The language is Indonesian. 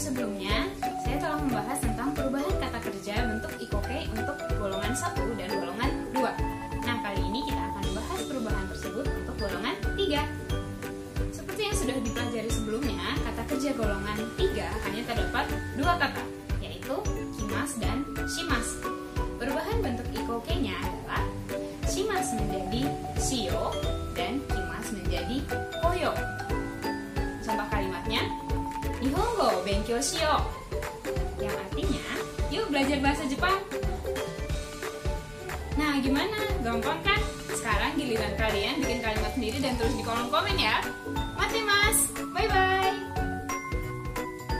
sebelumnya, saya telah membahas tentang perubahan kata kerja bentuk ikoke untuk golongan 1 dan golongan 2. Nah, kali ini kita akan membahas perubahan tersebut untuk golongan 3. Seperti yang sudah dipelajari sebelumnya, kata kerja golongan 3 hanya terdapat dua kata, yaitu kimas dan shimas. Perubahan bentuk ikoke-nya adalah shimas menjadi shio Shio. Yang artinya, yuk belajar bahasa Jepang. Nah, gimana? Gampang kan? Sekarang giliran kalian bikin kalimat sendiri dan tulis di kolom komen ya. Mati mas.